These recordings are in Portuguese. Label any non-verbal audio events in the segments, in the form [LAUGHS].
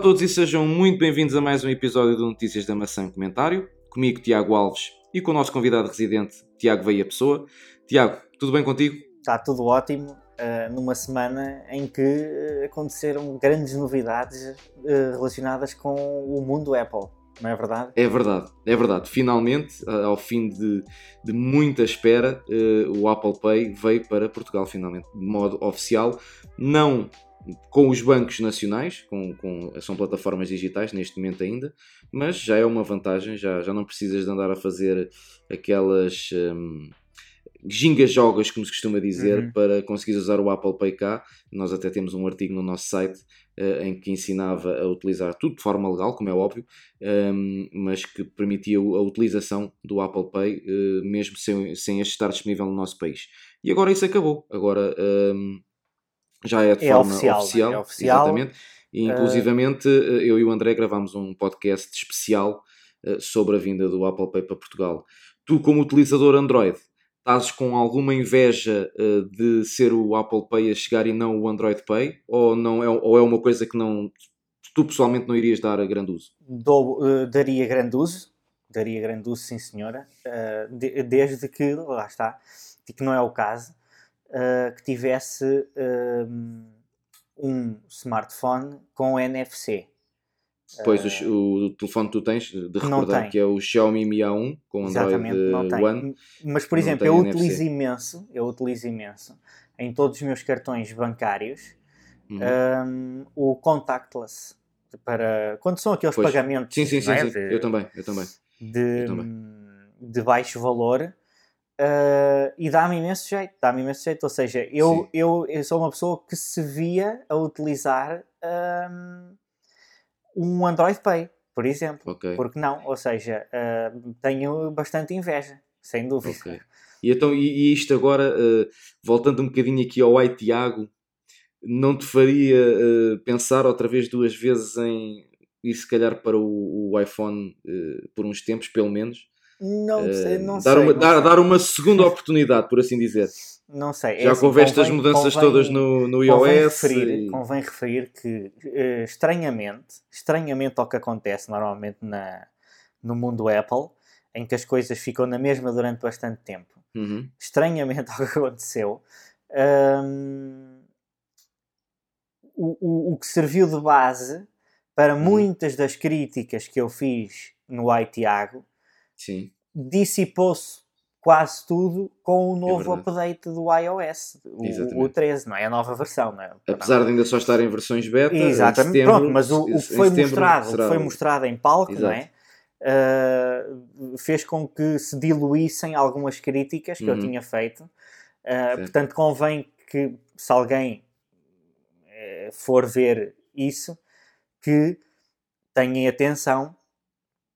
a todos e sejam muito bem-vindos a mais um episódio do Notícias da Maçã Comentário. Comigo, Tiago Alves, e com o nosso convidado residente, Tiago Veia Pessoa. Tiago, tudo bem contigo? Está tudo ótimo. Uh, numa semana em que eh, aconteceram grandes novidades uh, relacionadas com o mundo Apple, não é verdade? É verdade, é verdade. Finalmente, ao fim de, de muita espera, uh, o Apple Pay veio para Portugal, finalmente, de modo oficial. Não com os bancos nacionais, com, com, são plataformas digitais neste momento ainda, mas já é uma vantagem, já, já não precisas de andar a fazer aquelas um, gingas jogas, como se costuma dizer, uhum. para conseguir usar o Apple Pay cá. Nós até temos um artigo no nosso site uh, em que ensinava a utilizar tudo de forma legal, como é óbvio, um, mas que permitia a utilização do Apple Pay uh, mesmo sem, sem este estar disponível no nosso país. E agora isso acabou. Agora... Um, já é de é forma oficial, oficial, é oficial, exatamente. E, inclusivamente, uh... eu e o André gravámos um podcast especial uh, sobre a vinda do Apple Pay para Portugal. Tu, como utilizador Android, estás com alguma inveja uh, de ser o Apple Pay a chegar e não o Android Pay? Ou, não é, ou é uma coisa que não, tu pessoalmente não irias dar a grande uso? Dou, daria grande uso, daria grande uso, sim senhora, de, desde que, lá está, que não é o caso, uh, que tivesse uh, um smartphone com NFC. Pois, uh, o, o, telefone que tu tens, de recordar que é o Xiaomi Mi A1 com Android One. Mas, por exemplo, eu NFC. utilizo imenso, eu utilizo imenso em todos os meus cartões bancários uhum. um, o contactless para quando são aqueles pois. pagamentos sim, sim, sim, é? sim. Eu também, eu também. De, eu também. de baixo valor Uh, e dá-me imenso jeito, dá-me imenso jeito. Ou seja, eu, eu, eu, sou uma pessoa que se via a utilizar um, um Android Pay, por exemplo. Okay. Porque não? Ou seja, uh, tenho bastante inveja, sem dúvida. Okay. E, então, e, isto agora, uh, voltando um bocadinho aqui ao Ai Tiago, não te faria pensar outra vez duas vezes em ir se calhar para o, o iPhone por uns tempos, pelo menos? Não sei, não dar sei. Uma, dar, sei. dar uma segunda oportunidade, por assim dizer. Não sei. É Já assim, houve estas mudanças convém, todas no, no iOS. Convém referir, e... convém referir que, uh, estranhamente, estranhamente ao que acontece normalmente na, no mundo Apple, em que as coisas ficam na mesma durante bastante tempo, uhum. estranhamente ao que aconteceu, um, o, o, o que serviu de base para uhum. muitas das críticas que eu fiz no iTiago. Dissipou-se quase tudo com o é novo é update do iOS, o, o, 13, não é? A nova versão, não é? Apesar de ainda só estar em versões beta, Exatamente, setembro, pronto, mas o, o que foi mostrado, será... foi mostrado em palco, Exato. não é? Uh, fez com que se diluíssem algumas críticas que uhum. eu tinha feito. Uh, portanto, convém que se alguém uh, for ver isso, que tenham atenção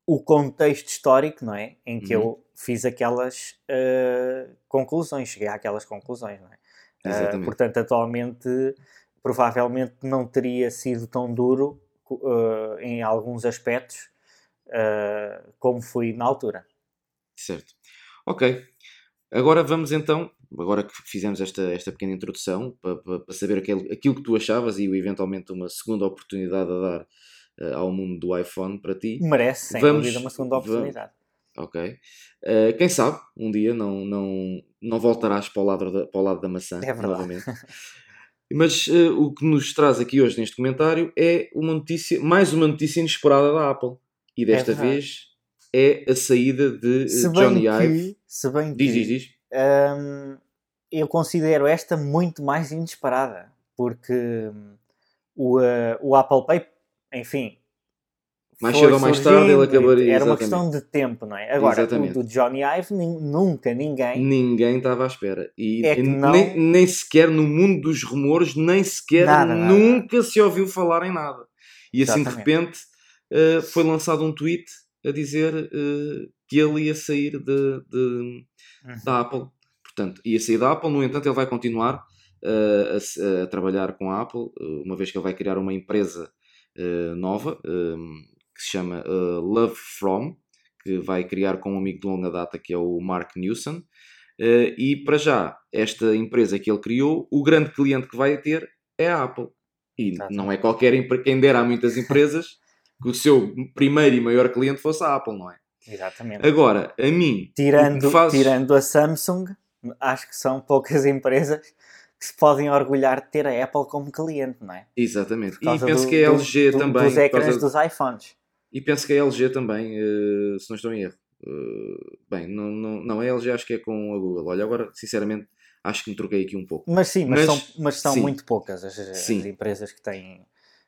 o contexto histórico, não é? Em que uhum. eu fiz aquelas uh, conclusões, cheguei àquelas conclusões, não é? Uh, portanto, atualmente, provavelmente não teria sido tão duro uh, em alguns aspectos como fui na altura. Certo. Ok. Agora vamos então, agora que fizemos esta, esta pequena introdução, para, para, para saber aquilo, aquilo que tu achavas e eventualmente uma segunda oportunidade a dar ao mundo do iPhone para ti. Merece, sem vamos, dúvida, uma segunda oportunidade. Vamos, ok. Uh, quem sabe, um dia não, não, não voltarás para o lado da, para o lado da maçã é novamente. [LAUGHS] Mas uh, o que nos traz aqui hoje neste comentário é uma notícia, mais uma notícia inesperada da Apple. E desta é vez é a saída de se Johnny Ive. Se bem que, diz, diz, diz. Um, eu considero esta muito mais inesperada, porque hum, o, uh, o Apple Pay enfim. Mais cedo ou mais tarde ele acabaria. Era exatamente. uma questão de tempo, não é? Agora, exatamente. o do Johnny Ive, nunca ninguém. Ninguém estava à espera. E é não... nem, nem, sequer no mundo dos rumores, nem sequer nada, nunca nada. se ouviu falar em nada. E assim exatamente. de repente uh, foi lançado um tweet a dizer uh, que ele ia sair de, de uhum. da Apple. Portanto, ia sair da Apple, no entanto, ele vai continuar uh, a, a, trabalhar com a Apple, uma vez que ele vai criar uma empresa uh, nova um, que se chama uh, Love From, que vai criar com um amigo de longa data que é o Mark Newson. Uh, e para já, esta empresa que ele criou, o grande cliente que vai ter é a Apple. E Exatamente. não é qualquer quem dera a muitas empresas [LAUGHS] que o seu primeiro e maior cliente fosse a Apple, não é? Exatamente. Agora, a mim. Tirando, faz... tirando a Samsung, acho que são poucas [LAUGHS] empresas que se podem orgulhar de ter a Apple como cliente, não é? Exatamente. E penso do, que a LG do, também. Dos ecrãs dos iPhones. E penso que a LG também, uh, se não estou em erro. Uh, bem, não, não, não, a LG acho que é com a Google. Olha, agora, sinceramente, acho que me troquei aqui um pouco. Mas sim, mas, mas são, mas são sim. muito poucas as, as empresas que têm,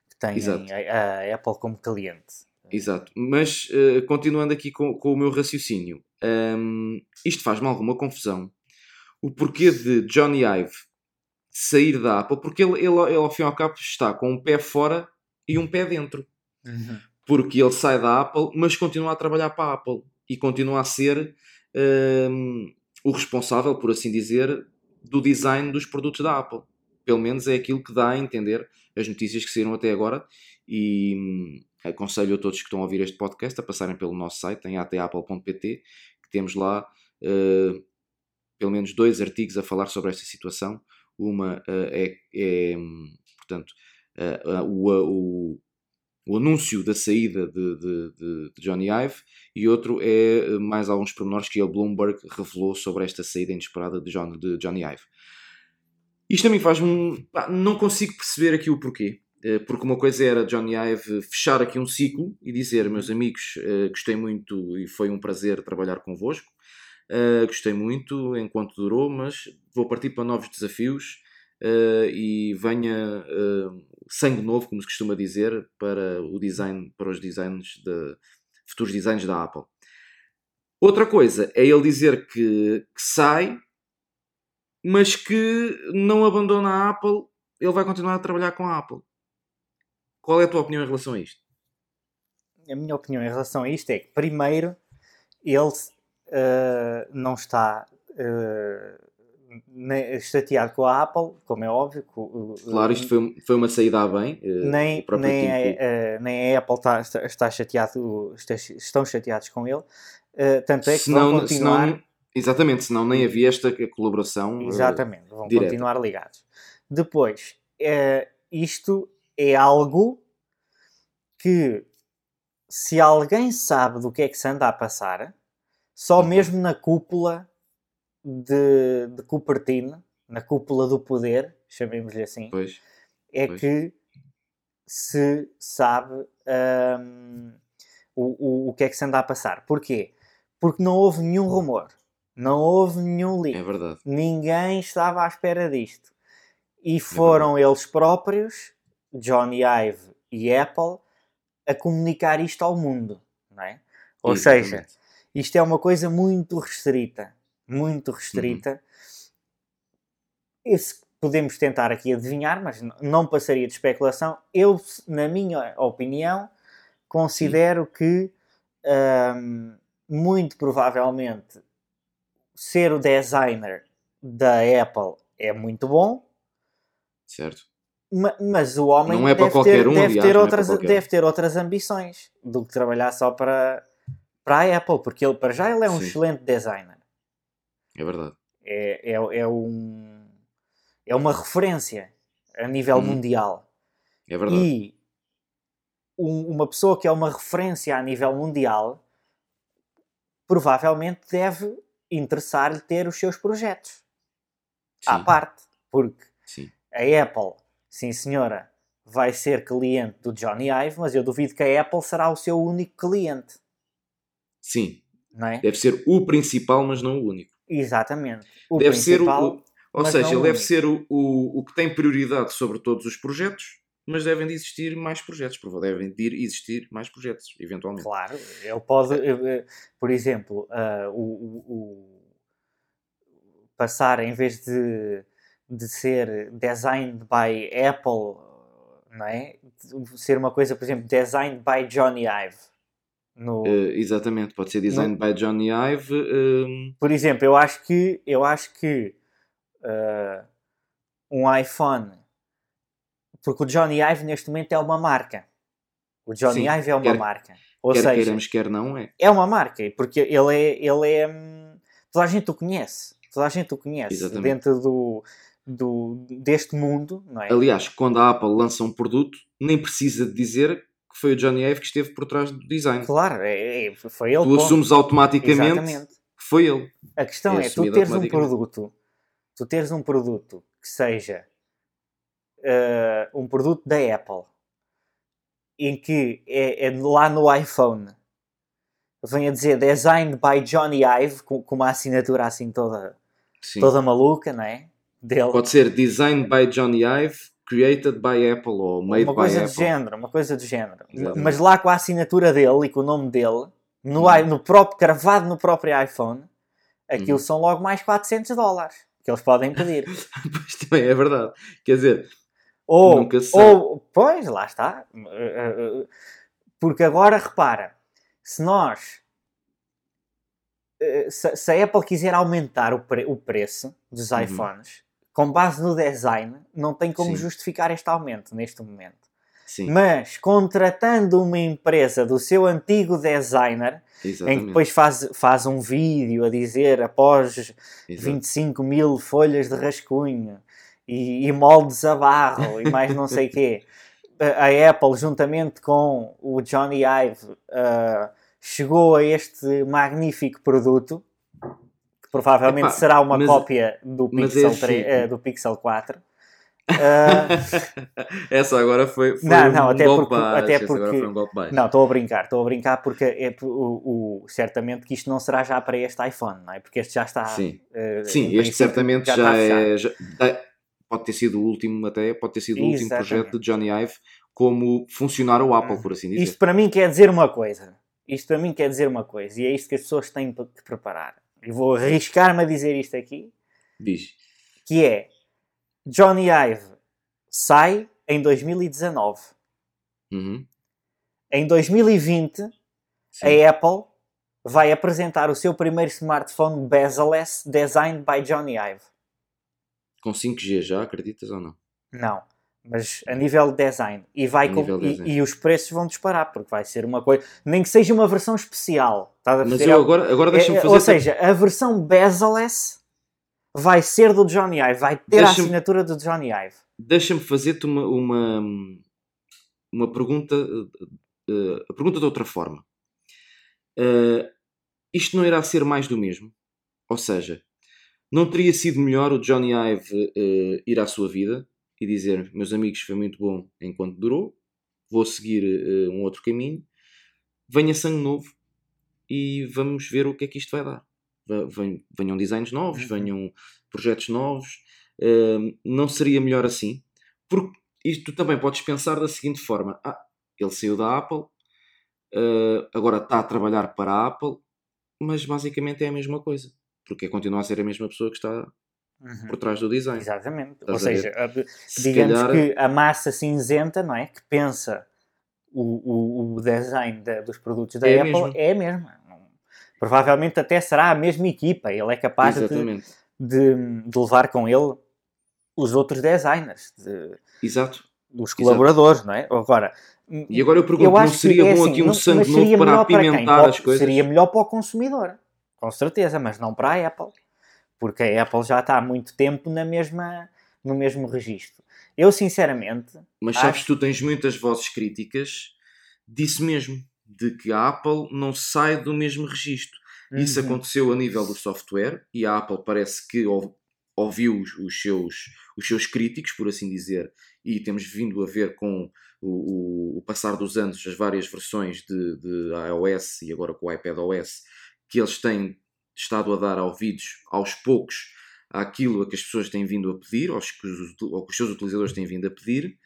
que têm a, a, Apple como cliente. Exato. Mas, uh, continuando aqui com, com, o meu raciocínio, um, isto faz-me alguma confusão. O porquê de Johnny Ive sair da Apple, porque ele, ele, ele ao fim e ao cabo está com um pé fora e um pé dentro. Uhum. Porque ele sai da Apple, mas continua a trabalhar para a Apple e continua a ser um, o responsável, por assim dizer, do design dos produtos da Apple. Pelo menos é aquilo que dá a entender as notícias que saíram até agora. E hum, aconselho a todos que estão a ouvir este podcast a passarem pelo nosso site em atapple.pt, que temos lá uh, pelo menos dois artigos a falar sobre esta situação. Uma uh, é, é, portanto, uh, o, o, o, anúncio da saída de, de, de, de, Johnny Ive e outro é mais alguns pormenores que a Bloomberg revelou sobre esta saída inesperada de, John, de Johnny Ive. Isto também faz-me. Não consigo perceber aqui o porquê. Porque uma coisa era Johnny Ive fechar aqui um ciclo e dizer, meus amigos, gostei muito e foi um prazer trabalhar convosco. Uh, gostei muito enquanto durou, mas vou partir para novos desafios uh, e venha uh, sangue novo, como se costuma dizer, para o design, para os designs de futuros designs da Apple. Outra coisa é ele dizer que, que sai, mas que não abandona a Apple, ele vai continuar a trabalhar com a Apple. Qual é a tua opinião em relação a isto? A minha opinião em relação a isto é que, primeiro, ele uh, não está uh, chateado com a Apple, como é óbvio. claro, isto foi, foi uma saída a bem. Uh, nem, nem, a, nem a Apple está, está, está chateado, está, estão chateados com ele. tanto é que senão, vão continuar. Senão, exatamente, senão nem havia esta colaboração. Exatamente, vão direta. continuar ligados. Depois, isto é algo que se alguém sabe do que é que se anda a passar, só uhum. mesmo na cúpula de, de Cupertino, na cúpula do poder, chamemos-lhe assim, pois, é pois. que se sabe um, o, o, o que é que se anda a passar. Porquê? Porque não houve nenhum rumor, não houve nenhum leak. É verdade. Ninguém estava à espera disto. E é foram é eles próprios, Johnny Ive e Apple, a comunicar isto ao mundo, não é? Ou Exatamente. seja, isto é uma coisa muito restrita. Muito restrita. Uhum. Esse podemos tentar aqui adivinhar, mas não passaria de especulação. Eu, na minha opinião, considero Sim. que um, muito provavelmente ser o designer da Apple é muito bom. Certo. Mas o homem é deve, ter, um, deve, aliás, ter é outras, é deve ter outras ambições do que trabalhar só para, para a Apple, porque ele, para já, ele é um Sim. excelente designer. É verdade. É, é, é, um, é uma referência a nível hum. mundial. É verdade. E um, uma pessoa que é uma referência a nível mundial provavelmente deve interessar-lhe ter os seus projetos sim. à parte, porque sim. a Apple, sim senhora, vai ser cliente do Johnny Ive, mas eu duvido que a Apple será o seu único cliente. Sim. É? Deve ser o principal, mas não o único. Exatamente. O deve ser o, ou seja, ele deve ser o, o, o que tem prioridade sobre todos os projetos, mas devem de existir mais projetos, devem de existir mais projetos, eventualmente. Claro, ele pode, eh, eh, por exemplo, uh, o, o, passar em vez de, de ser designed by Apple, não é? Ser uma coisa, por exemplo, designed by Johnny Ive no... Uh, exatamente, pode ser designed no... by Johnny Ive. Uh... Por exemplo, eu acho que, eu acho que uh, um iPhone, porque o Johnny Ive neste momento é uma marca. O Johnny Sim, Ive é uma quer, marca. Ou quer seja, queiramos, quer não, é. É uma marca, porque ele é. Ele é hum, toda a gente o conhece. Toda a gente o conhece. Exatamente. Dentro do. do, deste mundo, não é? Aliás, quando a Apple lança um produto, nem precisa de dizer que foi o Johnny Ive que esteve por trás do design. Claro, é, é, foi ele. Tu assumes automaticamente Exatamente. que foi ele. A questão é, é tu teres um produto, tu teres um produto que seja uh, um produto da Apple, em que é, é lá no iPhone vem a dizer Designed by Johnny Ive, com, com uma assinatura assim toda, toda maluca, não é? Dele. Pode ser Designed by Johnny Ive, Created by Apple ou Made by Apple. Uma coisa do género, uma coisa do género. Exatamente. Mas lá com a assinatura dele e com o nome dele, no, uhum. no próprio, gravado no próprio iPhone, aquilo uhum. são logo mais 400 dólares que eles podem pedir. [LAUGHS] pois também é verdade. Quer dizer, ou, nunca se ou pois, lá está. Porque agora repara, se nós se, se a Apple quiser aumentar o, pre, o preço dos uhum. iPhones com base no design, não tem como Sim. justificar este aumento neste momento. Sim. Mas contratando uma empresa do seu antigo designer, Exatamente. em que depois faz, faz um vídeo a dizer após Exato. 25 mil folhas de rascunho e, e moldes a barro e mais não sei o quê, [LAUGHS] a Apple, juntamente com o Johnny Ive, uh, chegou a este magnífico produto, provavelmente Epá, será uma cópia do Pixel, é 3, uh, eh, do Pixel 4. Uh... [LAUGHS] Essa agora foi, foi não, não, um até golpe porque, baixo. Até porque, um. Não, estou a brincar, estou a brincar porque é, o, o, certamente que isto não será já para este iPhone, não é? Porque este já está. Sim, uh, Sim este certamente já, já é. Já, pode ter sido o último, até pode ter sido o último projeto de Johnny Ive como funcionar o Apple, por assim dizer. Isto para mim quer dizer uma coisa. Isto para mim quer dizer uma coisa. E é isto que as pessoas têm que preparar. E vou arriscar-me a dizer isto aqui. Diz. Que é Johnny Ive sai em 2019. Uhum. Em 2020, Sim. a Apple vai apresentar o seu primeiro smartphone bezel-less designed by Johnny Ive. Com 5G já, acreditas ou não? Não, mas a nível de design. E, vai com, e, e, os preços vão disparar, porque vai ser uma coisa. Nem que seja uma versão especial. Estás a mas eu agora, agora deixa-me é, fazer. Ou seja, a versão bezel-less vai ser do Johnny Ive, vai ter a assinatura do Johnny Ive. Deixa-me fazer-te uma, uma, uma pergunta. Uh, a pergunta de outra forma. Uh, isto não irá ser mais do mesmo? Ou seja, não teria sido melhor o Johnny Ive uh, ir à sua vida e dizer: Meus amigos, foi muito bom enquanto durou, vou seguir uh, um outro caminho, venha sangue novo e vamos ver o que é que isto vai dar. Venham designs novos, uhum. venham projetos novos. Uh, não seria melhor assim? Porque isto também podes pensar da seguinte forma: ah, ele saiu da Apple, agora está a trabalhar para a Apple, mas basicamente é a mesma coisa porque continua a ser a mesma pessoa que está uhum. por trás do design. Exatamente. Estás Ou seja, a, digamos calhar... que a massa cinzenta, não é? Que pensa o, o, o design de, dos produtos da é Apple mesmo. é a mesma. Provavelmente até será a mesma equipa. Ele é capaz de, de, de, levar com ele os outros designers. De, Exato. Os colaboradores, Exato. não é? Agora, e agora eu pergunto, eu não seria é bom assim, aqui um sangue novo para apimentar para as coisas? Seria melhor para o consumidor com certeza, mas não para a Apple, porque a Apple já está há muito tempo na mesma, no mesmo registro. Eu, sinceramente. Mas sabes, acho... tu tens muitas vozes críticas disso mesmo, de que a Apple não sai do mesmo registro. Uhum. Isso aconteceu a nível do software e a Apple parece que ouviu os, os, seus, os seus críticos, por assim dizer, e temos vindo a ver com o, o, o passar dos anos as várias versões de, de iOS e agora com o iPadOS que eles têm estado a dar ouvidos aos poucos àquilo a que as pessoas têm vindo a pedir, aos que os, ou que os seus utilizadores têm vindo a pedir,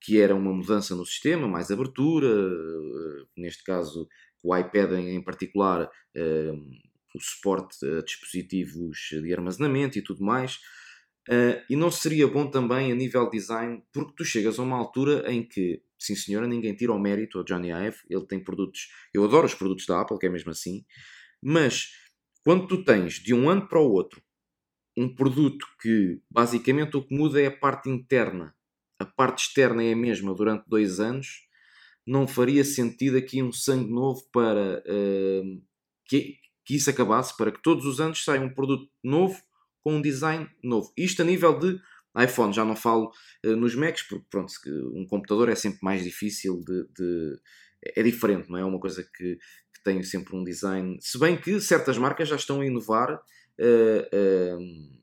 que era uma mudança no sistema, mais abertura, eh, neste caso o iPad em particular, eh, o suporte a dispositivos de armazenamento e tudo mais. Uh, e não seria bom também a nível design, porque tu chegas a uma altura em que, sim senhora, ninguém tira o mérito ao Johnny Ive, ele tem produtos, eu adoro os produtos da Apple, que é mesmo assim, mas quando tu tens de um ano para o outro um produto que basicamente o que muda é a parte interna, a parte externa é a mesma durante dois anos, não faria sentido aqui um sangue novo para uh, que, que isso acabasse, para que todos os anos saia um produto novo com um design novo. Isto a nível de iPhone, já não falo uh, nos Macs, porque pronto, um computador é sempre mais difícil de, de é diferente, não é? É uma coisa que, tem sempre um design. Se bem que certas marcas já estão a inovar uh, uh,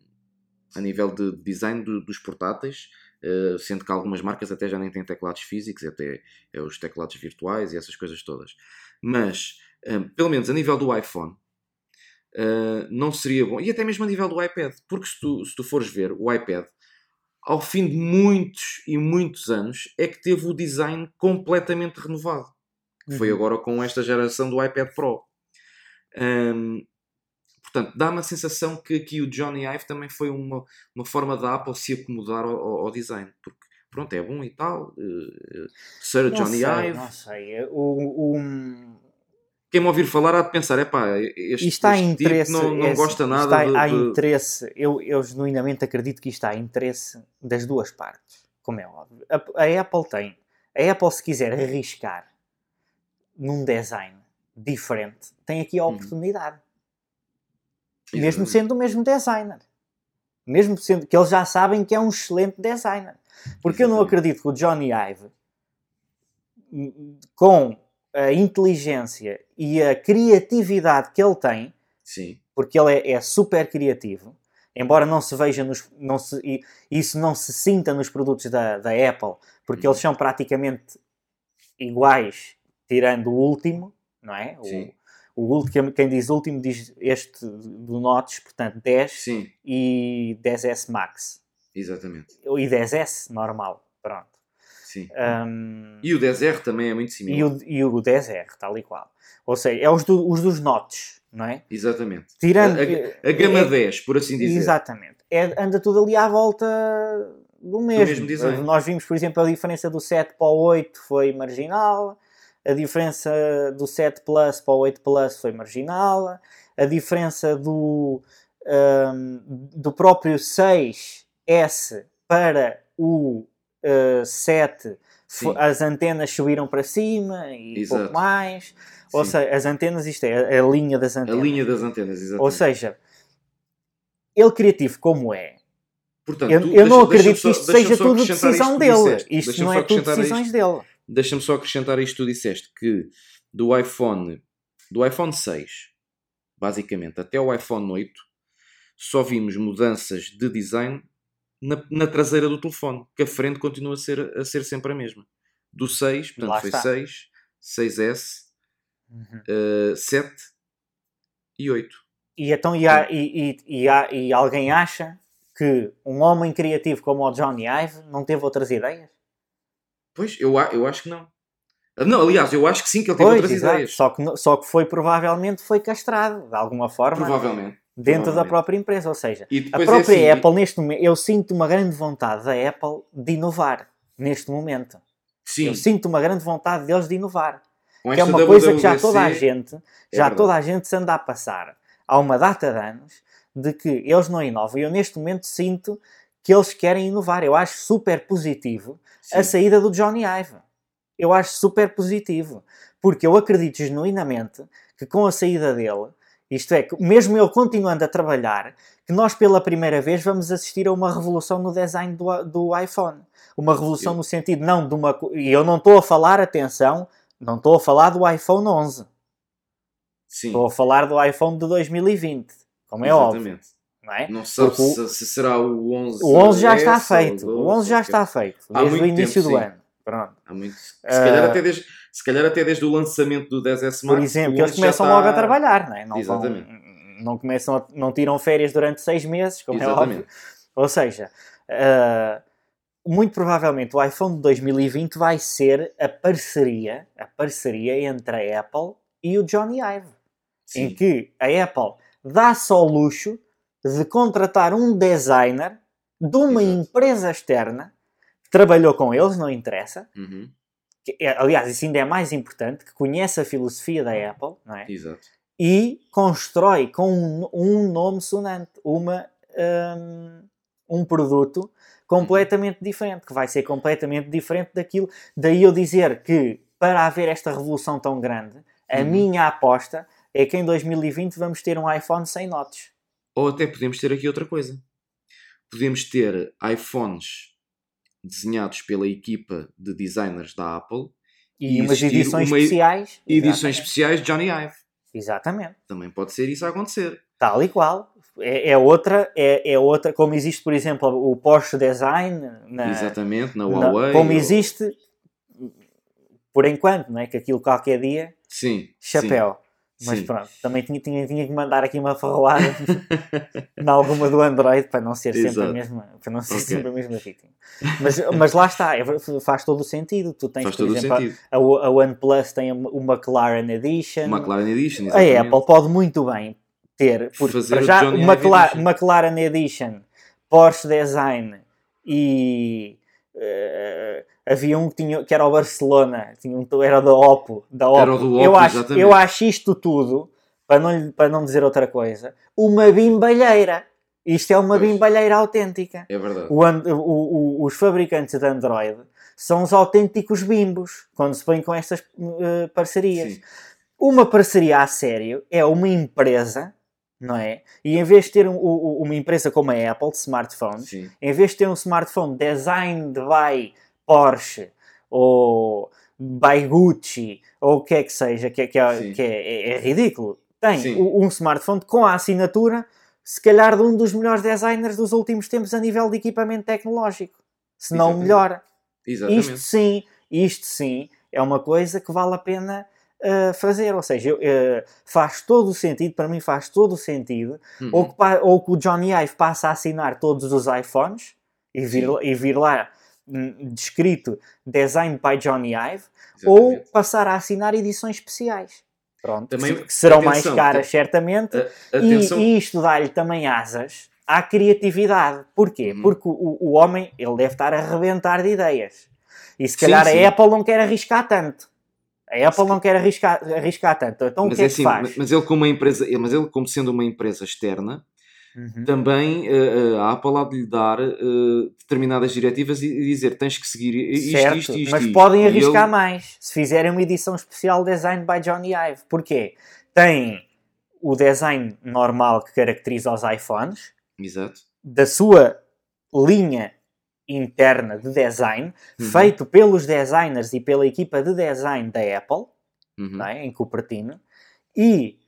a nível de design do, dos portáteis, uh, sendo que algumas marcas até já nem têm teclados físicos, até é os teclados virtuais e essas coisas todas. Mas, pelo menos a nível do iPhone, não seria bom, e até mesmo a nível do iPad, porque se tu, se tu fores ver o iPad, ao fim de muitos e muitos anos, é que teve o design completamente renovado. Uhum. Foi agora com esta geração do iPad Pro. Um, portanto, dá-me a sensação que aqui o Johnny Ive também foi uma, uma forma da Apple se acomodar ao, ao design. Porque, pronto, é bom e tal. Uh, Sir não Johnny sei, Ive. Não sei. O, o, quem me ouvir falar há de pensar, é pá, este, isto há este tipo interesse, tipo não, não é, gosta nada está, de, Há interesse, eu, eu genuinamente acredito que isto há interesse das duas partes, como é óbvio. A, a Apple tem, a Apple se quiser arriscar num design diferente, tem aqui a uhum. oportunidade. Hum. Mesmo sendo o mesmo designer. Mesmo sendo que eles já sabem que é um excelente designer. Porque eu não acredito que o Johnny Ive, com a inteligência e a criatividade que ele tem, Sim. porque ele é, é super criativo, embora não se veja nos, não se, isso não se sinta nos produtos da, da Apple, porque hum. eles são praticamente iguais, tirando o último, não é? Sim. O, o último, quem diz último diz este do Notes, portanto 10 Sim. e 10S Max. Exatamente. E 10S normal, pronto. Sim. Um, e o 10R também é muito similar. E o, e o 10R, tal e qual. Ou seja, é os, do, os dos notes, não é? Exatamente. Tirando, a, a, a gama é, 10, por assim dizer. Exatamente. É, anda tudo ali à volta do mesmo. Do mesmo Nós vimos, por exemplo, a diferença do 7 para o 8 foi marginal, a diferença do 7 Plus para o 8 Plus foi marginal, a diferença do, um, do próprio 6S para o uh, 7 as antenas subiram para cima e Exato. pouco mais. Ou Sim. seja, as antenas, isto é, a linha das antenas. A linha das antenas, exatamente. Ou seja, ele criativo como é, Portanto, eu, eu não acredito que isto seja tudo decisão dele. Isto não é tudo decisões dele. Deixa-me só acrescentar isto que tu disseste, que do iPhone, do iPhone 6, basicamente, até o iPhone 8, só vimos mudanças de design na, na, traseira do telefone, que a frente continua a ser, a ser sempre a mesma. Do 6, portanto Lá foi está. 6, 6S, uhum. uh, 7 e 8. E, então, e, há, e, e, e, há, e alguém acha que um homem criativo como o Johnny Ive não teve outras ideias? Pois, eu, eu acho que não. Não, aliás, eu acho que sim, que ele teve pois, outras exato. ideias. Só que, só que foi provavelmente foi castrado, de alguma forma. Provavelmente dentro da própria empresa. Ou seja, a é própria é assim, Apple, neste momento, eu sinto uma grande vontade da Apple de inovar neste momento. Sim. Eu sinto uma grande vontade deles de inovar. Que é uma coisa que já toda a gente, é já toda a gente se anda a passar há uma data de anos de que eles não inovam. E eu neste momento sinto que eles querem inovar. Eu acho super positivo Sim. a saída do Johnny Ive. Eu acho super positivo. Porque eu acredito genuinamente que com a saída dele isto é, mesmo ele continuando a trabalhar, que nós pela primeira vez vamos assistir a uma revolução no design do, do iPhone. Uma revolução no sentido não de uma. E eu não estou a falar, atenção, não estou a falar do iPhone 11. Sim. Estou a falar do iPhone de 2020, como é Exatamente. óbvio. Não, é? não sabe se, se, será o 11. O 11 já está feito. O 11 já está feito. Desde o início tempo, do sim. ano. Pronto. Há muito. Se calhar, uh, até desde, se calhar até desde o lançamento do 10S Max. Por exemplo, eles começam está... logo a trabalhar, não é? Não Exatamente. Vão, não, começam a, não tiram férias durante seis meses, como Exatamente. é óbvio. Ou seja, uh, muito provavelmente o iPhone de 2020 vai ser a parceria, a parceria entre a Apple e o Johnny Ive. Sim. Em que a Apple dá-se ao luxo de contratar um designer de uma Exato. empresa externa trabalhou com eles, não interessa. Uhum. Que, é, aliás, isso ainda é mais importante, que conhece a filosofia da Apple, não é? Exato. E constrói com um, um nome sonante, uma, um, um produto completamente uhum. diferente, que vai ser completamente diferente daquilo. Daí eu dizer que para haver esta revolução tão grande, a uhum. minha aposta é que em 2020 vamos ter um iPhone sem notes. Ou até podemos ter aqui outra coisa. podemos ter iPhones desenhados pela equipa de designers da Apple e, e umas edições uma, especiais. Edições exatamente. especiais Johnny Ive. Exatamente. Também pode ser isso a acontecer. Tal e qual. É, é, outra, é, é outra, como existe, por exemplo, o Porsche Design na, Exatamente, na Huawei. Na, como ou... existe, por enquanto, não é? Que aquilo qualquer dia, sim, chapéu. Sim. Mas Sim. pronto, também tinha, tinha, tinha que mandar aqui uma ferroada [LAUGHS] em alguma do Android para não ser sempre a mesma, para não ser okay. sempre a mesma vítima. Mas, mas lá está, é, faz todo o sentido. Tu tens, faz por exemplo, a, a, OnePlus tem o McLaren Edition. O McLaren Edition, exatamente. A Apple pode muito bem ter, porque Fazer já o McLaren, McLaren Edition, Porsche Design e uh, havia um que, tinha, que era o Barcelona, tinha um, era da Oppo. Da Oppo. Era o do Oppo, eu, acho, eu acho isto tudo, para não, para não dizer outra coisa, uma bimbalheira. Isto é uma pois. bimbalheira autêntica. É verdade. O, o, o, os fabricantes de Android são os autênticos bimbos quando se põem com estas uh, parcerias. Sim. Uma parceria a sério é uma empresa não é? E em vez de ter um, uma empresa como a Apple de smartphones, Sim. em vez de ter um smartphone designed by Porsche ou by Gucci ou o que é que seja, que, é, que, é, que é, é, ridículo, tem Sim. um smartphone com a assinatura, se calhar, de um dos melhores designers dos últimos tempos a nível de equipamento tecnológico, se não melhor. Exatamente. Isto sim, isto sim é uma coisa que vale a pena uh, fazer. Ou seja, uh, faz todo o sentido, para mim faz todo o sentido, uhum. ou, que, ou que o Johnny Ive passa a assinar todos os iPhones e vir, e vir lá descrito Design by Johnny Ive, Exatamente. ou passar a assinar edições especiais. Pronto, também, que serão atenção, mais caras, certamente, a, e, e, isto dá-lhe também asas à criatividade. Porquê? Uhum. Porque o, o homem ele deve estar a arrebentar de ideias. E se calhar sim, sim. a Apple não quer arriscar tanto. A Apple não quer arriscar, arriscar tanto. Então mas o que é, é assim, que faz? Mas ele, como uma empresa, mas ele, como sendo uma empresa externa, uhum. também uh, a Apple há de lhe dar uh, determinadas diretivas e, dizer tens que seguir isto, certo, isto, isto. Mas isto. podem arriscar mais se fizerem uma edição especial design by Johnny Ive. Porquê? Tem o design normal que caracteriza os iPhones. Exato. Da sua linha interna de design, uhum. feito pelos designers e pela equipa de design da Apple, uhum. é? em Cupertino, e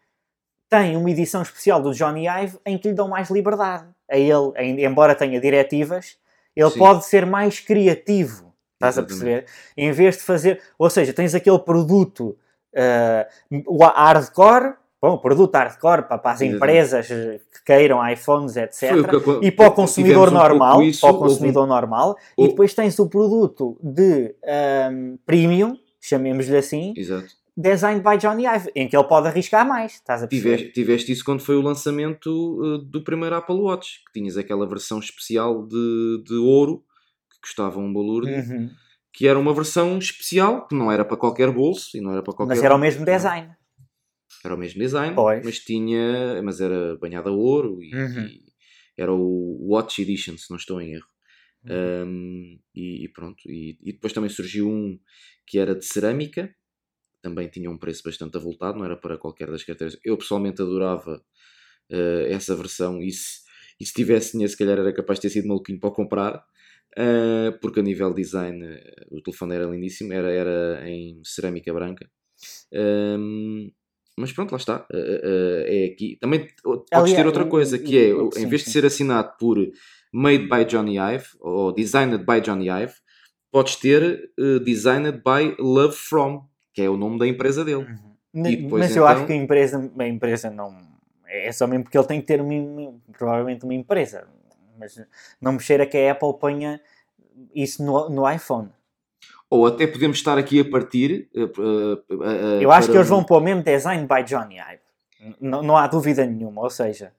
tem uma edição especial do Johnny Ive em que lhe dão mais liberdade. A ele, embora tenha diretivas, ele Sim. pode ser mais criativo. Estás Exatamente. a perceber? Em vez de fazer. Ou seja, tens aquele produto uh, hardcore bom, produto hardcore para, para as empresas que queiram iPhones, etc. Que, e para o consumidor normal, um isso, para o consumidor houve... normal, e depois tens o produto de um, premium, chamemos-lhe assim, Exato. Designed by Johnny Ive, em que ele pode arriscar mais, estás a perceber? Tiveste, tiveste isso quando foi o lançamento uh, do primeiro Apple Watch, que tinhas aquela versão especial de, de ouro, que custava um balúrdio, uhum. que era uma versão especial, que não era para qualquer bolso, e não era para qualquer... Mas era o mesmo design era o mesmo design, pois. mas tinha, mas era banhado a ouro e, uhum. e, era o Watch Edition, se não estou em erro. Uhum. Um, e, e, pronto, e, e, depois também surgiu um que era de cerâmica, também tinha um preço bastante avultado, não era para qualquer das carteiras. Eu pessoalmente adorava uh, essa versão e se, e se tivesse dinheiro, se calhar era capaz de ter sido maluquinho para comprar, uh, porque a nível design uh, o telefone era lindíssimo, era, era em cerâmica branca. Um, mas pronto, lá está. Uh, é aqui. Também podes ter outra coisa, que é, em vez de ser assinado por Made by Johnny Ive ou Designed by Johnny Ive, podes ter uh, Designed by Love From, que é o nome da empresa dele. Uhum. Depois, mas eu acho então que a empresa, a empresa não. É só mesmo porque ele tem que ter uma, provavelmente uma empresa. Mas não me cheira que a Apple ponha isso no, no iPhone ou até podemos estar aqui a partir. Uh, uh, uh, eu acho que eles vão pôr mesmo design by Johnny Ive. Não, não há dúvida nenhuma. Ou seja,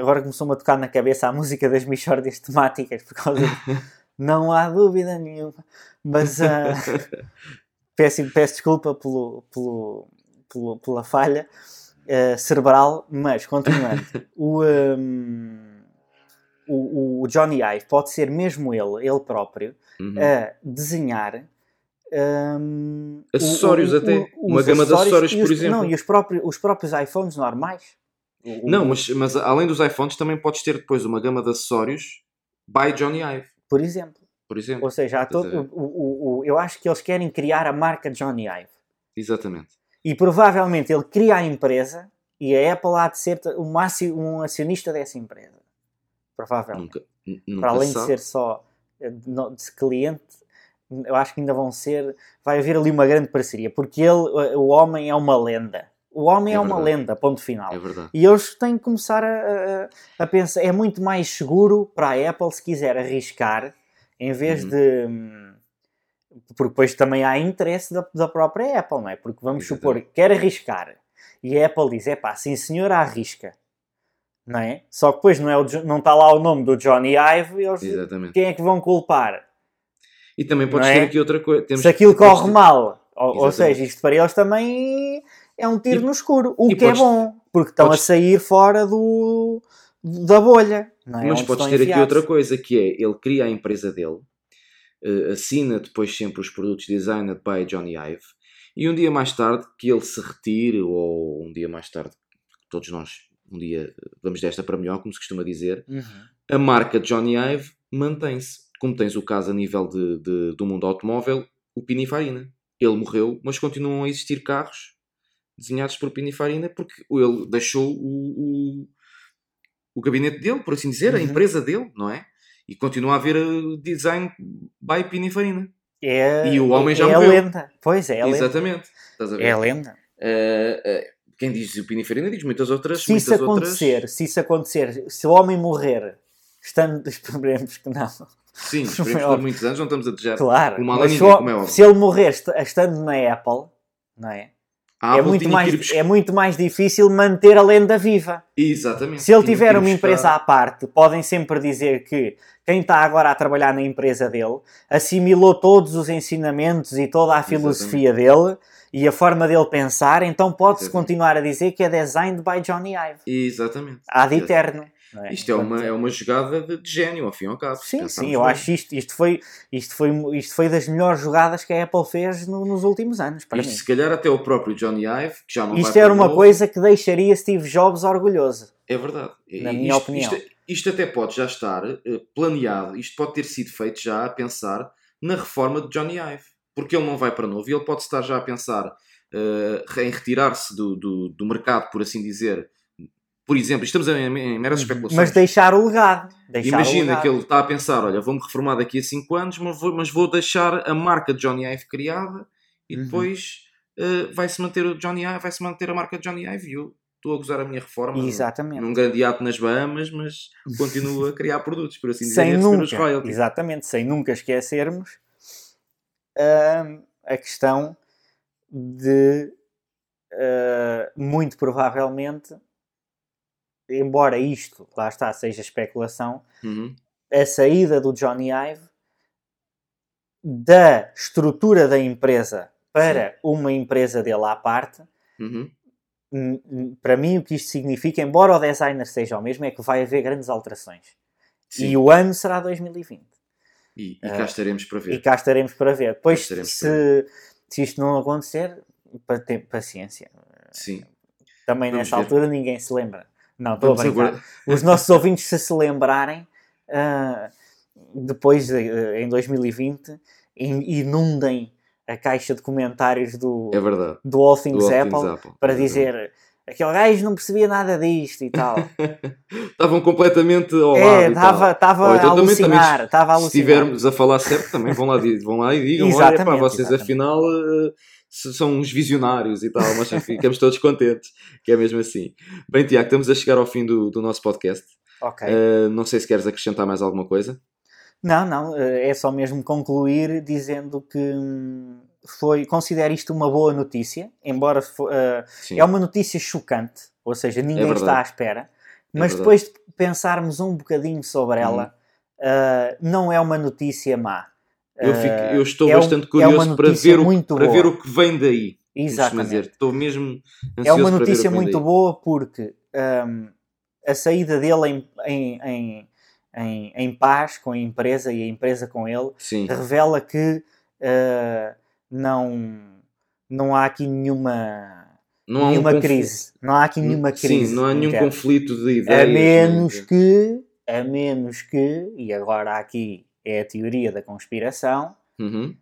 agora começou-me a tocar na cabeça a música das Michórdias temáticas por causa de... [LAUGHS] Não há dúvida nenhuma. Mas [LAUGHS] peço, peço desculpa pelo, pelo, pelo pela falha cerebral, mas continuando. [LAUGHS] o, um, o, o Johnny Ive pode ser mesmo ele, ele próprio, uhum. a desenhar um, acessórios o, até, uma gama de acessórios, por os, exemplo. Não, e os próprios, os próprios iPhones normais. Não, mas, mas além dos iPhones também podes ter depois uma gama de acessórios by Johnny Ive. Por exemplo. Por exemplo. Ou seja, todo, o, o, o, eu acho que eles querem criar a marca Johnny Ive. Exatamente. E provavelmente ele cria a empresa e a Apple há de ser um, acionista dessa empresa. Provavelmente. Nunca, nunca Para além de ser só eh, de cliente, eu acho que ainda vão ser. Vai haver ali uma grande parceria, porque ele, o homem é uma lenda. O homem é, é uma lenda, ponto final. É. E eles têm que começar a, a, a, pensar. É muito mais seguro para a Apple se quiser arriscar, em vez uhum. de. Hum, porque depois também há interesse da, da própria Apple, não é? Porque vamos Exatamente. supor, quer arriscar. E a Apple diz: é pá, sim senhora, arrisca. Não é? Só que depois não, é o, não está lá o nome do Johnny Ive e eles, Exatamente. quem é que vão culpar? E também podes é? ter aqui outra coisa. Se aquilo corre mal, ou, ou, seja, isto para eles também é um tiro e, no escuro, o que é podes, é bom, porque estão podes, a sair fora do, da bolha. É? Mas podes ter enfiados. aqui outra coisa que é ele cria a empresa dele, uh, assina depois sempre os produtos designed by Johnny Ive, e um dia mais tarde que ele se retire, ou um dia mais tarde, todos nós um dia vamos desta para melhor, como se costuma dizer, uhum. a marca Johnny Ive mantém-se como tens o caso a nível de, de, do mundo automóvel, o Pininfarina. Ele morreu, mas continuam a existir carros desenhados por Pininfarina porque ele deixou o, o, o gabinete dele, por assim dizer, uhum. a empresa dele, não é? E continua a haver eh, design by Pininfarina. É, e o homem é, já é morreu. a lenda. Pois é, lenda. Exatamente. É a lenda. Uh, uh, quem diz o Pininfarina diz muitas outras. Se muitas isso acontecer, outras... se isso acontecer, se o homem morrer, estando, [LAUGHS] esperemos que não, Sim, esperemos por muitos anos, não estamos a desejar claro, o mal a ninguém, como é óbvio. Se ele morrer estando na Apple, não é? É muito, mais, é muito mais difícil manter a lenda viva. Exatamente. Se ele tiver uma empresa à parte, podem sempre dizer que quem está agora a trabalhar na empresa dele assimilou todos os ensinamentos e toda a filosofia Exatamente. dele e a forma dele pensar, então pode-se continuar a dizer que é designed by Johnny Ive. Exatamente. Ad eterno. É? Isto é uma, é uma jogada de, de gênio, ao fim e ao cabo. Sim, sim, eu bem. acho isto, isto, foi, isto, foi, isto foi das melhores jogadas que a Apple fez no, nos últimos anos. Para isto, mim. se calhar, até o próprio Johnny Ive, que já não Isto era uma novo. coisa que deixaria Steve Jobs orgulhoso. É verdade. Na isto, minha opinião. Isto, isto, até pode já estar uh, planeado, isto pode ter sido feito já a pensar na reforma de Johnny Ive. Porque ele não vai para novo e ele pode estar já a pensar uh, em retirar-se do, do, do mercado, por assim dizer, por exemplo, estamos em, meras especulações. Mas deixar o legado. Deixar Imagina o legado. que ele está a pensar: olha, vou-me reformar daqui a 5 anos, mas vou, mas vou deixar a marca de Johnny Ive criada e uhum. depois uh, vai-se manter o Johnny Ive, vai-se manter a marca de Johnny Ive. E eu estou a gozar a minha reforma Exatamente. num grande ato nas Bahamas, mas continuo a [LAUGHS] criar produtos, por assim dizer, sem nunca, Exatamente, sem nunca esquecermos uh, a questão de uh, muito provavelmente embora isto, lá está, seja especulação, uhum. a saída do Johnny Ive da estrutura da empresa para Sim. uma empresa dele à parte, uhum. para mim o que isto significa, embora o designer seja o mesmo, é que vai haver grandes alterações. Sim. E o ano será 2020. E, e cá uh, estaremos para ver. E cá estaremos para ver. Depois, se, se isto não acontecer, para ter paciência. Sim. Também Vamos nessa ver. altura ninguém se lembra. Não, estou a brincar. Os nossos ouvintes, se se lembrarem, uh, depois, de, uh, em 2020, inundem a caixa de comentários do, é verdade. do All Things, All Apple, Apple, para é dizer aquele gajo não percebia nada disto e tal. [LAUGHS] Estavam completamente ao é, estava então, a alucinar, a alucinar. Se estivermos a falar certo, também vão lá, vão lá e digam, olha, pá, vocês exatamente. afinal... Uh, são uns visionários e tal, mas ficamos todos contentes, que é mesmo assim. Bem, Tiago, estamos a chegar ao fim do, do nosso podcast. Ok. Uh, não sei se queres acrescentar mais alguma coisa. Não, não, eh, é só mesmo concluir dizendo que hum, foi, considero isto uma boa notícia, embora uh, é uma notícia chocante, ou seja, ninguém é está à espera, é mas é depois de pensarmos um bocadinho sobre ela, uhum. uh, não é uma notícia má. Eu, fico, eu estou é bastante é curioso é para, ver o, para ver o que vem daí. Exatamente. Estou mesmo É uma notícia muito daí. boa porque um, a saída dele em, em, em, em, em paz com a empresa e a empresa com ele Sim. revela que uh, não, não há aqui nenhuma não há nenhuma um crise. Não há aqui nenhuma crise. Sim, não há nenhum interna. conflito de ideias. A menos que, a menos que, e agora aqui é a teoria da conspiração, uhum.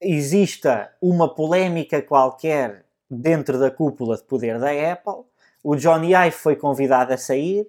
exista uma polémica qualquer dentro da cúpula de poder da Apple. O Johnny Ive foi convidado a sair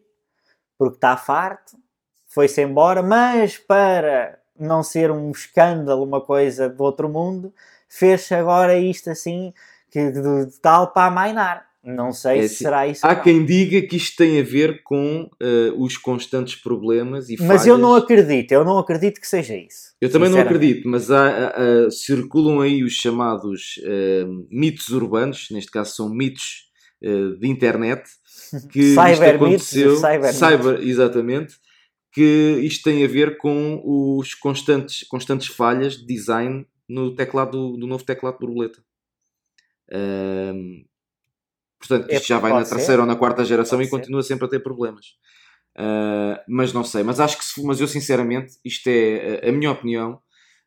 porque está farto, foi-se embora, mas para não ser um escândalo, uma coisa do outro mundo, fez agora isto assim, que de, de tal para amainar. Não sei é, se assim, será isso. Há quem diga que isto tem a ver com uh, os constantes problemas e Mas falhas. eu não acredito, eu não acredito que seja isso. Eu também não acredito, mas há, há, circulam aí os chamados uh, mitos urbanos, neste caso são mitos uh, de internet, [LAUGHS] que cyber isto aconteceu. Cyber, cyber exatamente. Que isto tem a ver com os constantes, constantes falhas de design no teclado do novo teclado de borboleta. Portanto, isto é, já vai na terceira ser. ou na quarta geração pode e ser. continua sempre a ter problemas. Uh, mas não sei, mas acho que se, mas eu sinceramente, isto é a minha opinião.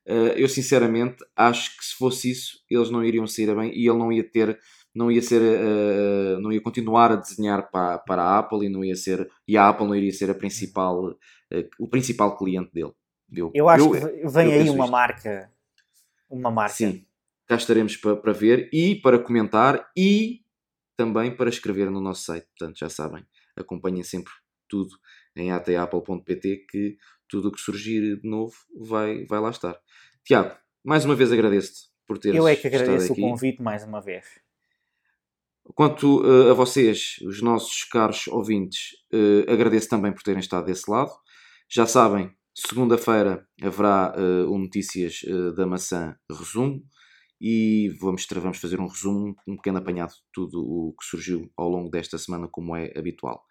Uh, eu sinceramente acho que se fosse isso, eles não iriam sair bem e ele não ia ter, não ia ser, uh, não ia continuar a desenhar para, para a Apple e não ia ser, e a Apple não iria ser a principal, o principal cliente dele. Eu, eu acho eu, que vem aí uma isto. marca uma marca. Sim, cá estaremos para, para ver e para comentar e também para escrever no nosso site. Portanto, já sabem, acompanhem sempre tudo em atapple.pt que tudo o que surgir de novo vai, vai lá estar. Tiago, mais uma vez agradeço-te por teres Eu é que agradeço o convite mais uma vez. Quanto uh, a vocês, os nossos caros ouvintes, uh, agradeço também por terem estado desse lado. Já sabem, Segunda-feira haverá uh, o Notícias da Maçã resumo e vamos, vamos fazer um resumo, um pequeno apanhado de tudo o que surgiu ao longo desta semana, como é habitual.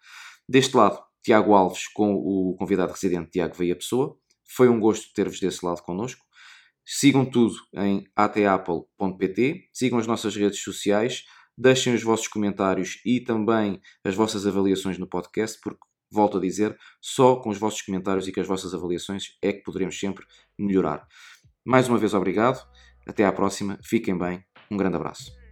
Deste lado, Tiago Alves com o convidado residente Tiago Veia Pessoa. Foi um gosto ter-vos desse lado connosco. Sigam tudo em atapple.pt, sigam as nossas redes sociais, deixem os vossos comentários e também as vossas avaliações no podcast, porque volto a dizer, só com os vossos comentários e com as vossas avaliações é que poderemos sempre melhorar. Mais uma vez, obrigado. Até à próxima. Fiquem bem. Um grande abraço.